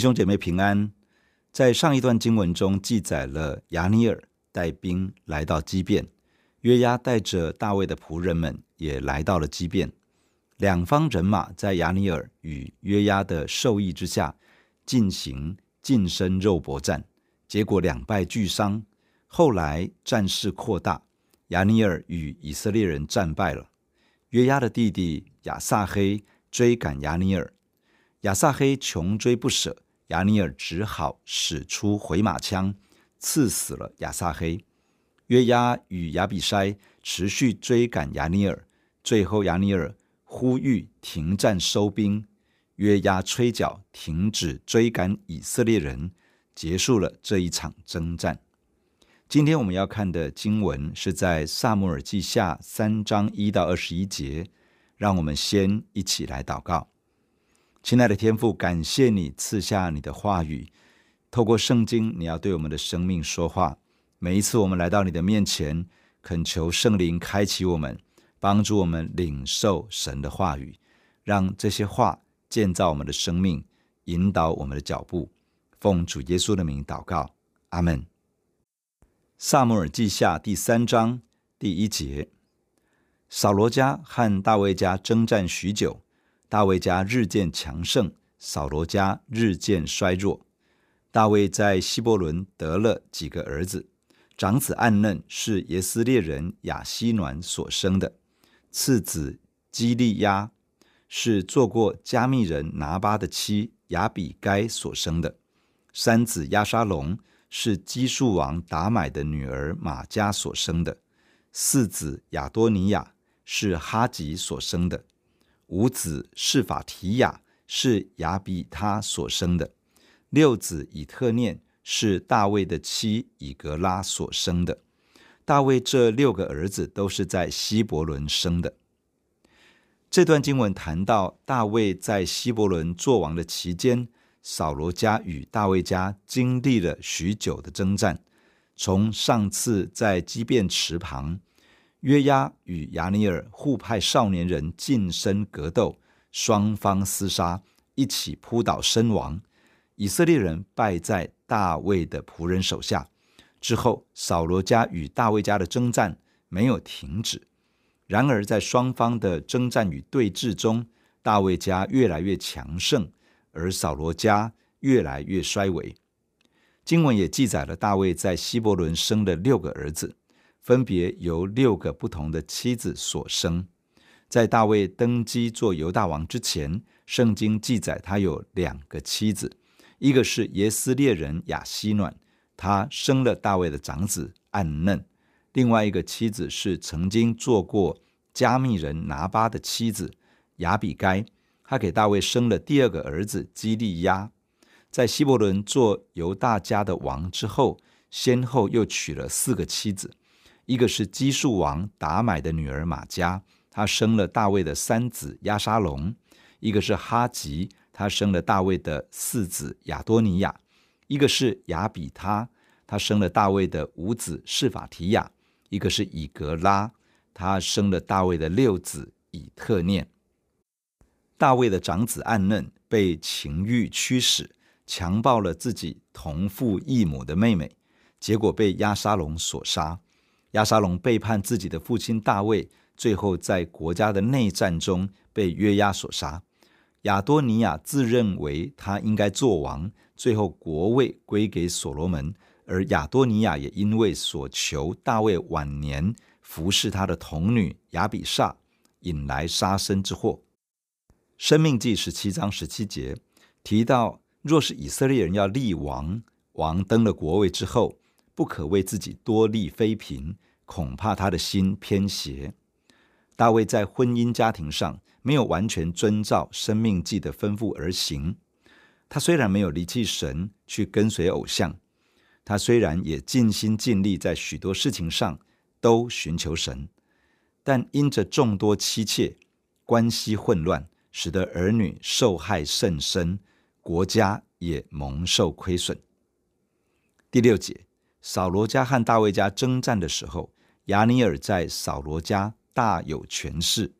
弟兄姐妹平安。在上一段经文中记载了亚尼尔带兵来到基遍，约押带着大卫的仆人们也来到了基遍。两方人马在亚尼尔与约押的授意之下进行近身肉搏战，结果两败俱伤。后来战事扩大，亚尼尔与以色列人战败了。约押的弟弟亚撒黑追赶亚尼尔。亚撒黑穷追不舍，亚尼尔只好使出回马枪，刺死了亚撒黑。约押与亚比筛持续追赶亚尼尔，最后亚尼尔呼吁停战收兵，约押吹角停止追赶以色列人，结束了这一场征战。今天我们要看的经文是在撒母耳记下三章一到二十一节，让我们先一起来祷告。亲爱的天父，感谢你赐下你的话语，透过圣经，你要对我们的生命说话。每一次我们来到你的面前，恳求圣灵开启我们，帮助我们领受神的话语，让这些话建造我们的生命，引导我们的脚步。奉主耶稣的名祷告，阿门。撒母耳记下第三章第一节：扫罗家和大卫家征战许久。大卫家日渐强盛，扫罗家日渐衰弱。大卫在希伯伦得了几个儿子，长子暗嫩是耶斯列人亚希暖所生的，次子基利押是做过迦密人拿八的妻亚比该所生的，三子亚沙龙是基述王达买的女儿玛加所生的，四子亚多尼亚是哈吉所生的。五子是法提雅是亚比他所生的，六子以特念是大卫的妻以格拉所生的。大卫这六个儿子都是在希伯伦生的。这段经文谈到大卫在希伯伦作王的期间，扫罗家与大卫家经历了许久的征战，从上次在基遍池旁。约押与亚尼尔互派少年人近身格斗，双方厮杀，一起扑倒身亡。以色列人败在大卫的仆人手下。之后，扫罗家与大卫家的征战没有停止。然而，在双方的征战与对峙中，大卫家越来越强盛，而扫罗家越来越衰微。经文也记载了大卫在希伯伦生的六个儿子。分别由六个不同的妻子所生。在大卫登基做犹大王之前，圣经记载他有两个妻子，一个是耶斯列人雅西暖，他生了大卫的长子暗嫩；另外一个妻子是曾经做过加密人拿巴的妻子雅比该，他给大卫生了第二个儿子基利押。在希伯伦做犹大家的王之后，先后又娶了四个妻子。一个是基述王达买的女儿玛迦，她生了大卫的三子押沙龙；一个是哈吉，她生了大卫的四子亚多尼亚；一个是亚比他，他生了大卫的五子示法提雅；一个是以格拉，他生了大卫的六子以特念。大卫的长子暗嫩被情欲驱使，强暴了自己同父异母的妹妹，结果被亚沙龙所杀。亚沙龙背叛自己的父亲大卫，最后在国家的内战中被约押所杀。亚多尼亚自认为他应该做王，最后国位归给所罗门，而亚多尼亚也因为所求大卫晚年服侍他的童女亚比煞，引来杀身之祸。生命记十七章十七节提到，若是以色列人要立王，王登了国位之后，不可为自己多立妃嫔，恐怕他的心偏邪。大卫在婚姻家庭上没有完全遵照生命记的吩咐而行。他虽然没有离弃神去跟随偶像，他虽然也尽心尽力在许多事情上都寻求神，但因着众多妻妾，关系混乱，使得儿女受害甚深，国家也蒙受亏损。第六节。扫罗家和大卫家征战的时候，亚尼尔在扫罗家大有权势。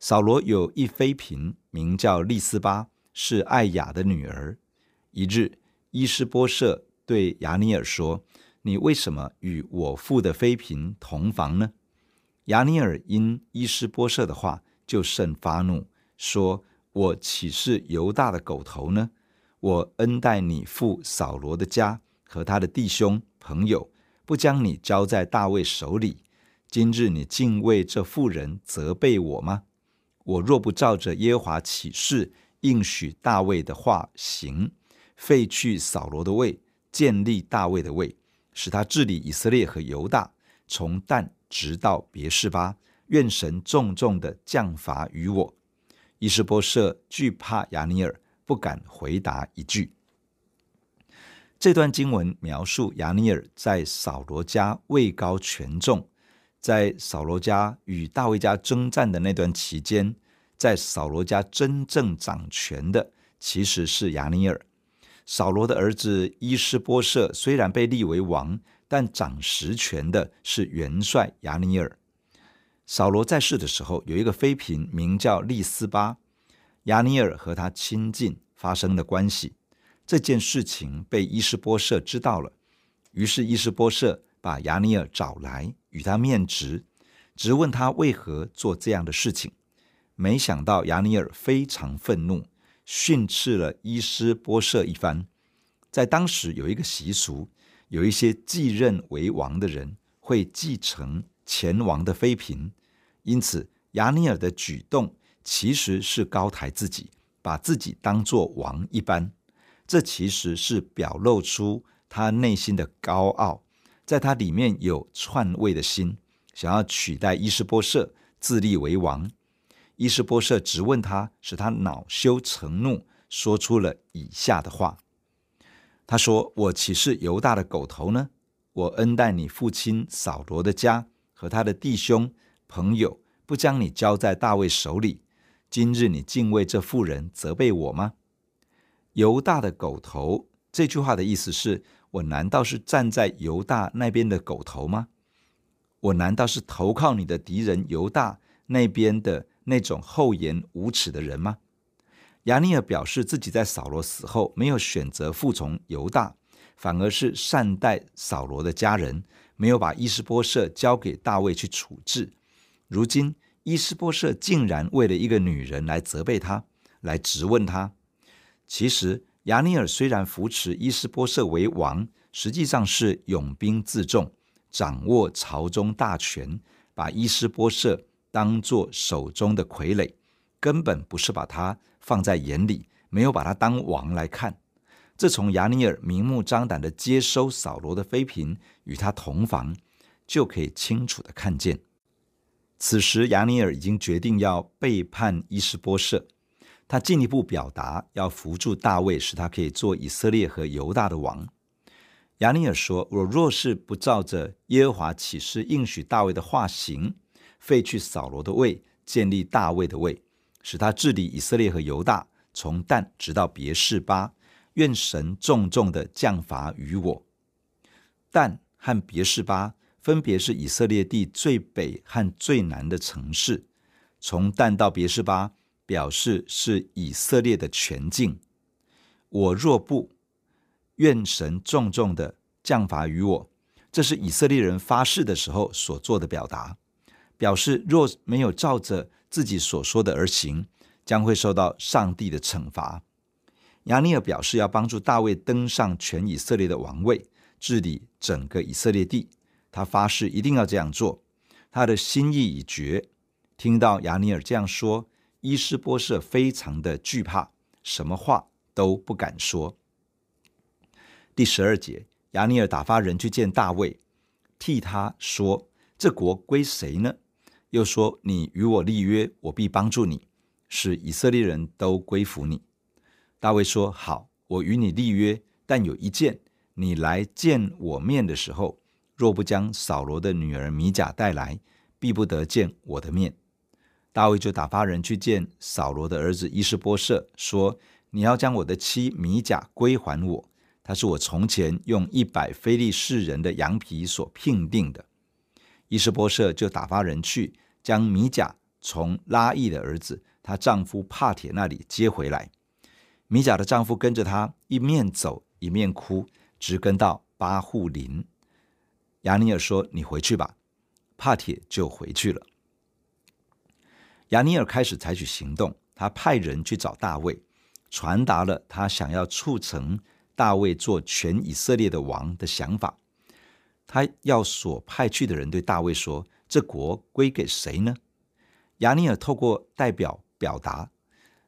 扫罗有一妃嫔，名叫利斯巴，是爱雅的女儿。一日，伊斯波设对亚尼尔说：“你为什么与我父的妃嫔同房呢？”亚尼尔因伊斯波设的话就甚发怒，说：“我岂是犹大的狗头呢？我恩待你父扫罗的家和他的弟兄朋友，不将你交在大卫手里。今日你竟为这妇人责备我吗？我若不照着耶和华启示应许大卫的话行，废去扫罗的位，建立大卫的位，使他治理以色列和犹大，从但。”直到别是巴，愿神重重的降罚于我。伊斯波设惧怕亚尼尔，不敢回答一句。这段经文描述亚尼尔在扫罗家位高权重，在扫罗家与大卫家征战的那段期间，在扫罗家真正掌权的其实是亚尼尔。扫罗的儿子伊施波设虽然被立为王。但掌实权的是元帅亚尼尔。扫罗在世的时候，有一个妃嫔名叫利斯巴，亚尼尔和她亲近，发生了关系。这件事情被伊斯波社知道了，于是伊斯波社把亚尼尔找来，与他面质，质问他为何做这样的事情。没想到亚尼尔非常愤怒，训斥了伊斯波社一番。在当时有一个习俗。有一些继任为王的人会继承前王的妃嫔，因此亚尼尔的举动其实是高抬自己，把自己当做王一般。这其实是表露出他内心的高傲，在他里面有篡位的心，想要取代伊施波设自立为王。伊施波设质问他，使他恼羞成怒，说出了以下的话。他说：“我岂是犹大的狗头呢？我恩待你父亲扫罗的家和他的弟兄朋友，不将你交在大卫手里。今日你竟为这妇人责备我吗？犹大的狗头这句话的意思是：我难道是站在犹大那边的狗头吗？我难道是投靠你的敌人犹大那边的那种厚颜无耻的人吗？”亚尼尔表示自己在扫罗死后没有选择服从犹大，反而是善待扫罗的家人，没有把伊斯波舍交给大卫去处置。如今伊斯波舍竟然为了一个女人来责备他，来质问他。其实亚尼尔虽然扶持伊斯波设为王，实际上是拥兵自重，掌握朝中大权，把伊斯波设当作手中的傀儡，根本不是把他。放在眼里，没有把他当王来看。这从亚尼尔明目张胆地接收扫罗的妃嫔，与他同房，就可以清楚地看见。此时亚尼尔已经决定要背叛伊斯波设，他进一步表达要扶助大卫，使他可以做以色列和犹大的王。亚尼尔说：“我若是不照着耶和华起誓应许大卫的话行，废去扫罗的位，建立大卫的位。”使他治理以色列和犹大，从但直到别是巴，愿神重重的降罚于我。但和别是巴分别是以色列地最北和最南的城市，从但到别是巴，表示是以色列的全境。我若不，愿神重重的降罚于我。这是以色列人发誓的时候所做的表达，表示若没有照着。自己所说的而行，将会受到上帝的惩罚。亚尼尔表示要帮助大卫登上全以色列的王位，治理整个以色列地。他发誓一定要这样做，他的心意已决。听到亚尼尔这样说，伊施波设非常的惧怕，什么话都不敢说。第十二节，亚尼尔打发人去见大卫，替他说：“这国归谁呢？”又说：“你与我立约，我必帮助你，使以色列人都归服你。”大卫说：“好，我与你立约，但有一件，你来见我面的时候，若不将扫罗的女儿米甲带来，必不得见我的面。”大卫就打发人去见扫罗的儿子伊施波设，说：“你要将我的妻米甲归还我，她是我从前用一百非利士人的羊皮所聘定的。”伊施波设就打发人去。将米甲从拉亿的儿子她丈夫帕铁那里接回来。米甲的丈夫跟着她一面走一面哭，直跟到巴户林。亚尼尔说：“你回去吧。”帕铁就回去了。亚尼尔开始采取行动，他派人去找大卫，传达了他想要促成大卫做全以色列的王的想法。他要所派去的人对大卫说：“这国归给谁呢？”亚尼尔透过代表表达：“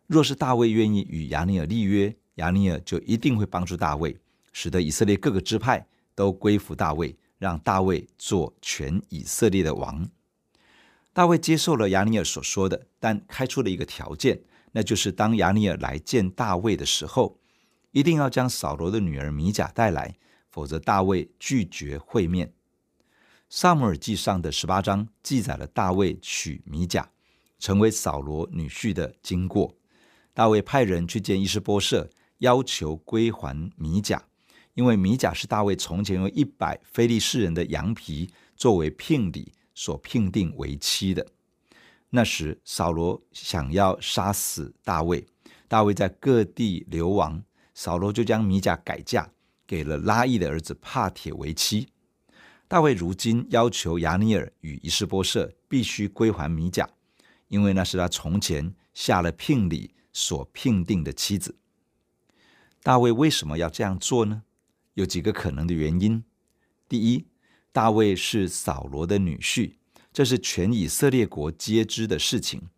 若是大卫愿意与亚尼尔立约，亚尼尔就一定会帮助大卫，使得以色列各个支派都归服大卫，让大卫做全以色列的王。”大卫接受了亚尼尔所说的，但开出了一个条件，那就是当亚尼尔来见大卫的时候，一定要将扫罗的女儿米甲带来，否则大卫拒绝会面。撒母耳记上的十八章记载了大卫娶米甲，成为扫罗女婿的经过。大卫派人去见伊施波设，要求归还米甲，因为米甲是大卫从前用一百非利士人的羊皮作为聘礼。所聘定为妻的。那时，扫罗想要杀死大卫，大卫在各地流亡，扫罗就将米甲改嫁给了拉亿的儿子帕铁为妻。大卫如今要求亚尼尔与伊施波设必须归还米甲，因为那是他从前下了聘礼所聘定的妻子。大卫为什么要这样做呢？有几个可能的原因。第一，大卫是扫罗的女婿，这是全以色列国皆知的事情。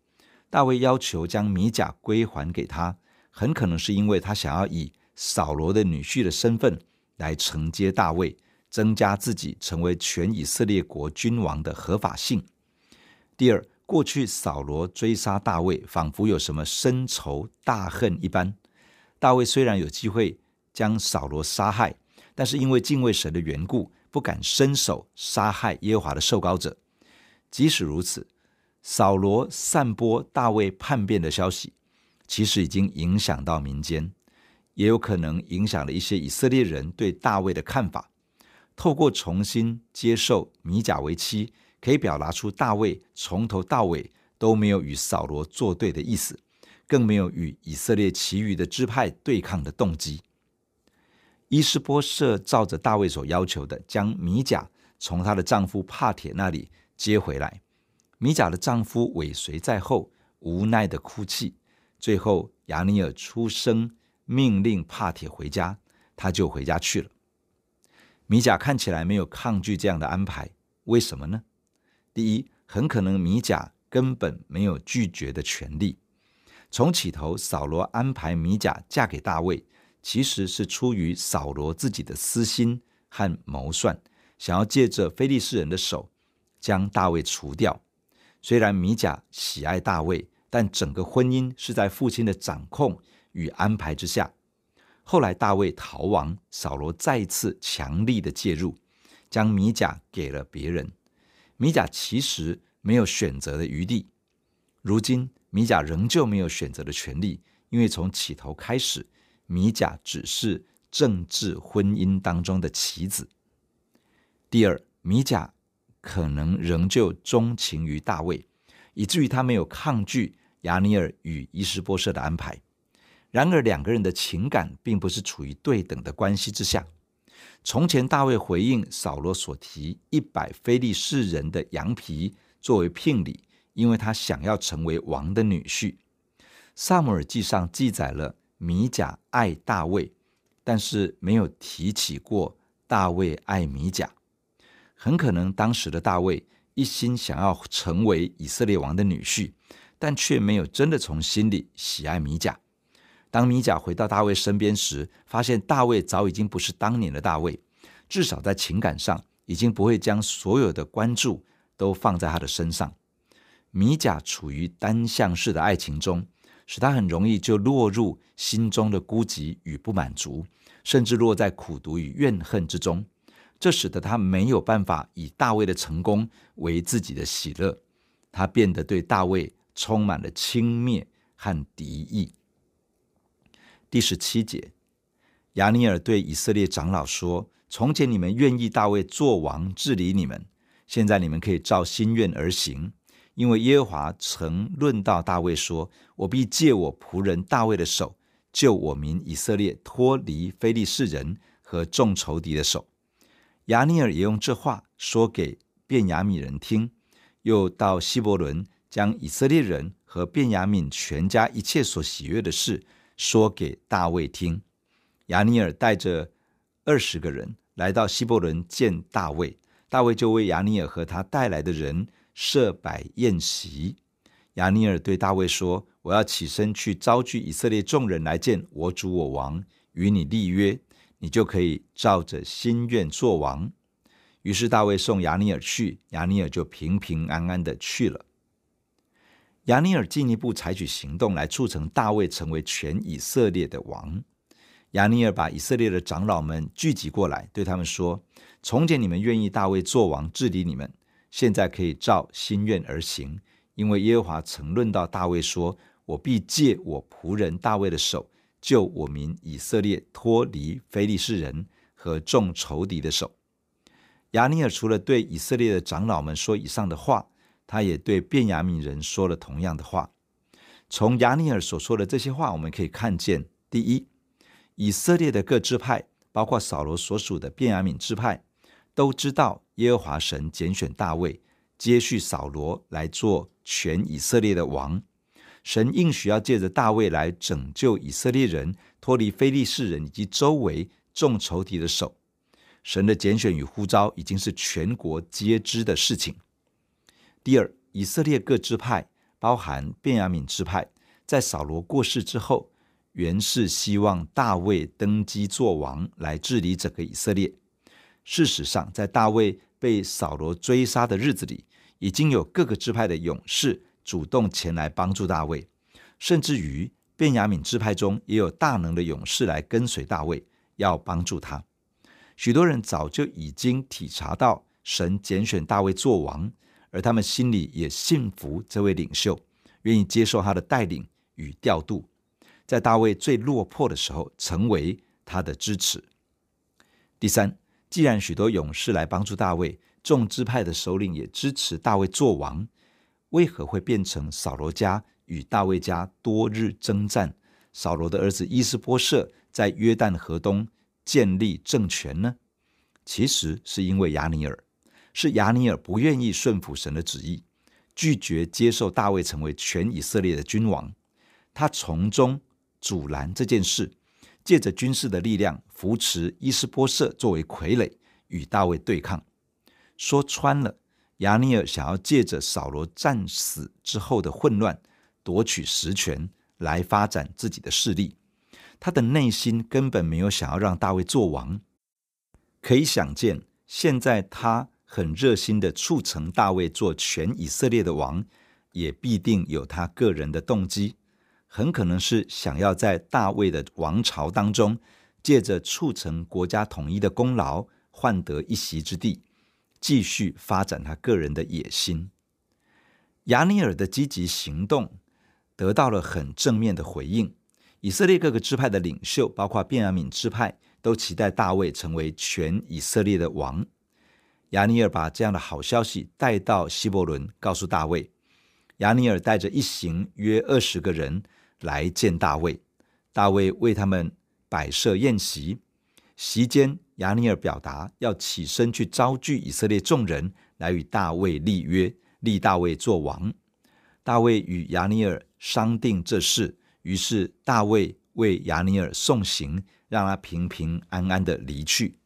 大卫要求将米甲归还给他，很可能是因为他想要以扫罗的女婿的身份来承接大卫，增加自己成为全以色列国君王的合法性。第二，过去扫罗追杀大卫，仿佛有什么深仇大恨一般。大卫虽然有机会将扫罗杀害，但是因为敬畏神的缘故，不敢伸手杀害耶和华的受膏者。即使如此，扫罗散播大卫叛变的消息，其实已经影响到民间，也有可能影响了一些以色列人对大卫的看法。透过重新接受米甲为妻，可以表达出大卫从头到尾都没有与扫罗作对的意思，更没有与以色列其余的支派对抗的动机。伊斯波设照着大卫所要求的，将米甲从她的丈夫帕铁那里接回来。米甲的丈夫尾随在后，无奈的哭泣。最后，亚尼尔出声命令帕铁回家，他就回家去了。米甲看起来没有抗拒这样的安排，为什么呢？第一，很可能米甲根本没有拒绝的权利。从起头，扫罗安排米甲嫁给大卫。其实是出于扫罗自己的私心和谋算，想要借着非利士人的手将大卫除掉。虽然米甲喜爱大卫，但整个婚姻是在父亲的掌控与安排之下。后来大卫逃亡，扫罗再次强力的介入，将米甲给了别人。米甲其实没有选择的余地。如今米甲仍旧没有选择的权利，因为从起头开始。米甲只是政治婚姻当中的棋子。第二，米甲可能仍旧钟情于大卫，以至于他没有抗拒亚尼尔与伊斯波设的安排。然而，两个人的情感并不是处于对等的关系之下。从前，大卫回应扫罗所提一百非利士人的羊皮作为聘礼，因为他想要成为王的女婿。撒母耳记上记载了。米甲爱大卫，但是没有提起过大卫爱米甲。很可能当时的大卫一心想要成为以色列王的女婿，但却没有真的从心里喜爱米甲。当米甲回到大卫身边时，发现大卫早已经不是当年的大卫，至少在情感上已经不会将所有的关注都放在他的身上。米甲处于单向式的爱情中。使他很容易就落入心中的孤寂与不满足，甚至落在苦毒与怨恨之中。这使得他没有办法以大卫的成功为自己的喜乐，他变得对大卫充满了轻蔑和敌意。第十七节，亚尼尔对以色列长老说：“从前你们愿意大卫做王治理你们，现在你们可以照心愿而行。”因为耶和华曾论到大卫说：“我必借我仆人大卫的手，救我民以色列脱离非利士人和众仇敌的手。亚尼尔也用这话说给便雅悯人听，又到希伯伦将以色列人和便雅悯全家一切所喜悦的事说给大卫听。亚尼尔带着二十个人来到希伯伦见大卫，大卫就为亚尼尔和他带来的人设摆宴席。亚尼尔对大卫说：“我要起身去招聚以色列众人来见我主我王，与你立约。”你就可以照着心愿做王。于是大卫送亚尼尔去，亚尼尔就平平安安的去了。亚尼尔进一步采取行动来促成大卫成为全以色列的王。亚尼尔把以色列的长老们聚集过来，对他们说：“从前你们愿意大卫做王治理你们，现在可以照心愿而行，因为耶和华曾论到大卫说：我必借我仆人大卫的手。”救我民以色列脱离非利士人和众仇敌的手。亚尼尔除了对以色列的长老们说以上的话，他也对便雅悯人说了同样的话。从亚尼尔所说的这些话，我们可以看见：第一，以色列的各支派，包括扫罗所属的便雅悯支派，都知道耶和华神拣选大卫，接续扫罗来做全以色列的王。神应许要借着大卫来拯救以色列人脱离非利士人以及周围众仇敌的手。神的拣选与呼召已经是全国皆知的事情。第二，以色列各支派，包含便雅悯支派，在扫罗过世之后，原是希望大卫登基做王来治理整个以色列。事实上，在大卫被扫罗追杀的日子里，已经有各个支派的勇士。主动前来帮助大卫，甚至于便雅悯支派中也有大能的勇士来跟随大卫，要帮助他。许多人早就已经体察到神拣选大卫做王，而他们心里也信服这位领袖，愿意接受他的带领与调度，在大卫最落魄的时候成为他的支持。第三，既然许多勇士来帮助大卫，众支派的首领也支持大卫做王。为何会变成扫罗家与大卫家多日征战？扫罗的儿子伊施波设在约旦河东建立政权呢？其实是因为亚尼尔，是亚尼尔不愿意顺服神的旨意，拒绝接受大卫成为全以色列的君王。他从中阻拦这件事，借着军事的力量扶持伊斯波设作为傀儡与大卫对抗。说穿了。亚尼尔想要借着扫罗战死之后的混乱，夺取实权来发展自己的势力。他的内心根本没有想要让大卫做王。可以想见，现在他很热心的促成大卫做全以色列的王，也必定有他个人的动机，很可能是想要在大卫的王朝当中，借着促成国家统一的功劳，换得一席之地。继续发展他个人的野心。亚尼尔的积极行动得到了很正面的回应。以色列各个支派的领袖，包括便雅悯支派，都期待大卫成为全以色列的王。亚尼尔把这样的好消息带到希伯伦，告诉大卫。亚尼尔带着一行约二十个人来见大卫，大卫为他们摆设宴席。席间，亚尼尔表达要起身去招聚以色列众人来与大卫立约，立大卫做王。大卫与亚尼尔商定这事，于是大卫为亚尼尔送行，让他平平安安的离去。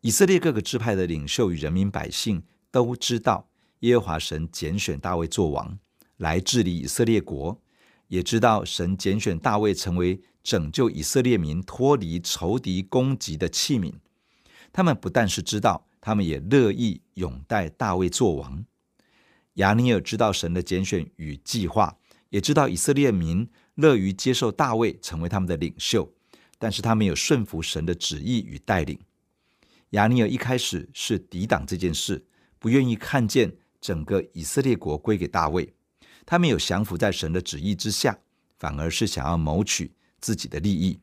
以色列各个支派的领袖与人民百姓都知道耶和华神拣选大卫做王，来治理以色列国，也知道神拣选大卫成为。拯救以色列民脱离仇敌攻击的器皿，他们不但是知道，他们也乐意拥戴大卫做王。亚尼尔知道神的拣选与计划，也知道以色列民乐于接受大卫成为他们的领袖，但是他没有顺服神的旨意与带领。亚尼尔一开始是抵挡这件事，不愿意看见整个以色列国归给大卫，他没有降服在神的旨意之下，反而是想要谋取。自己的利益，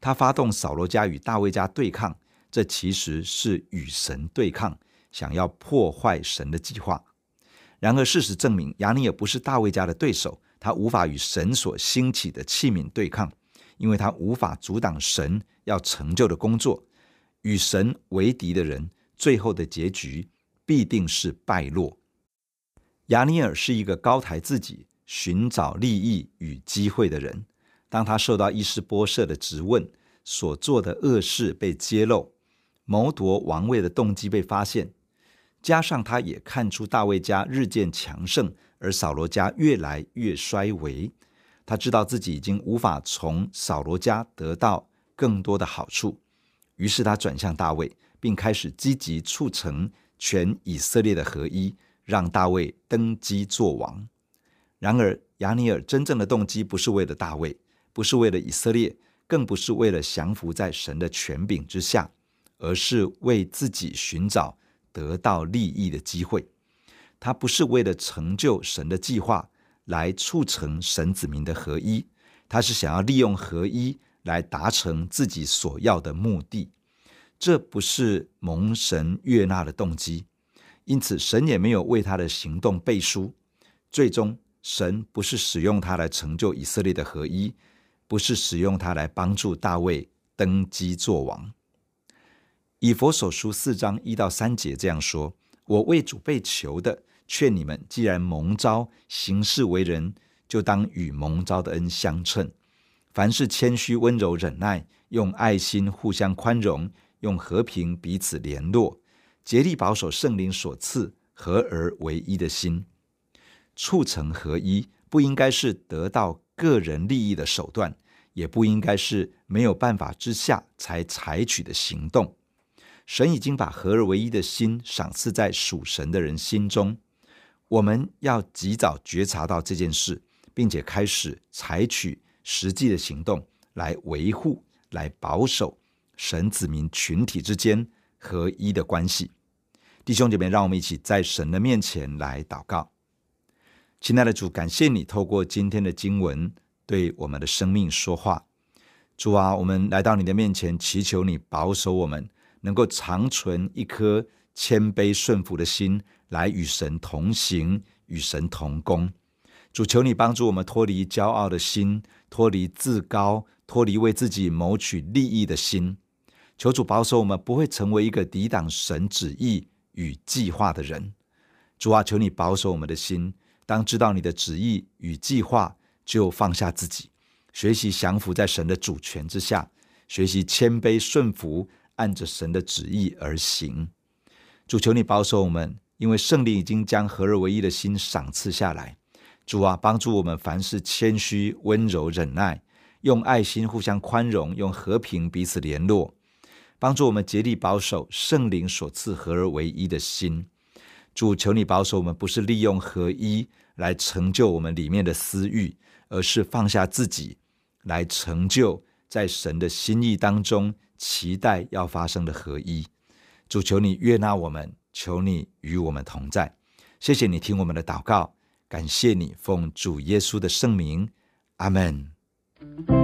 他发动扫罗家与大卫家对抗，这其实是与神对抗，想要破坏神的计划。然而，事实证明，亚尼尔不是大卫家的对手，他无法与神所兴起的器皿对抗，因为他无法阻挡神要成就的工作。与神为敌的人，最后的结局必定是败落。亚尼尔是一个高抬自己、寻找利益与机会的人。当他受到伊施波设的质问，所做的恶事被揭露，谋夺王位的动机被发现，加上他也看出大卫家日渐强盛，而扫罗家越来越衰微，他知道自己已经无法从扫罗家得到更多的好处。于是他转向大卫，并开始积极促成全以色列的合一，让大卫登基作王。然而，亚尼尔真正的动机不是为了大卫，不是为了以色列，更不是为了降服在神的权柄之下，而是为自己寻找得到利益的机会。他不是为了成就神的计划来促成神子民的合一，他是想要利用合一。来达成自己所要的目的，这不是蒙神悦纳的动机，因此神也没有为他的行动背书。最终，神不是使用他来成就以色列的合一，不是使用它来帮助大卫登基作王。以弗所书四章一到三节这样说：“我为主被求的，劝你们，既然蒙召行事为人，就当与蒙召的恩相称。”凡事谦虚、温柔、忍耐，用爱心互相宽容，用和平彼此联络，竭力保守圣灵所赐合而为一的心。促成合一，不应该是得到个人利益的手段，也不应该是没有办法之下才采取的行动。神已经把合而为一的心赏赐在属神的人心中，我们要及早觉察到这件事，并且开始采取。实际的行动来维护、来保守神子民群体之间合一的关系。弟兄姐妹，让我们一起在神的面前来祷告。亲爱的主，感谢你透过今天的经文对我们的生命说话。主啊，我们来到你的面前，祈求你保守我们，能够长存一颗谦卑顺服的心，来与神同行，与神同工。主，求你帮助我们脱离骄傲的心，脱离自高，脱离为自己谋取利益的心。求主保守我们，不会成为一个抵挡神旨意与计划的人。主啊，求你保守我们的心，当知道你的旨意与计划，就放下自己，学习降服在神的主权之下，学习谦卑顺服，按着神的旨意而行。主，求你保守我们，因为圣灵已经将合而为一的心赏赐下来。主啊，帮助我们凡事谦虚、温柔、忍耐，用爱心互相宽容，用和平彼此联络，帮助我们竭力保守圣灵所赐合而为一的心。主，求你保守我们，不是利用合一来成就我们里面的私欲，而是放下自己来成就在神的心意当中期待要发生的合一。主，求你悦纳我们，求你与我们同在。谢谢你听我们的祷告。感谢你，奉主耶稣的圣名，阿门。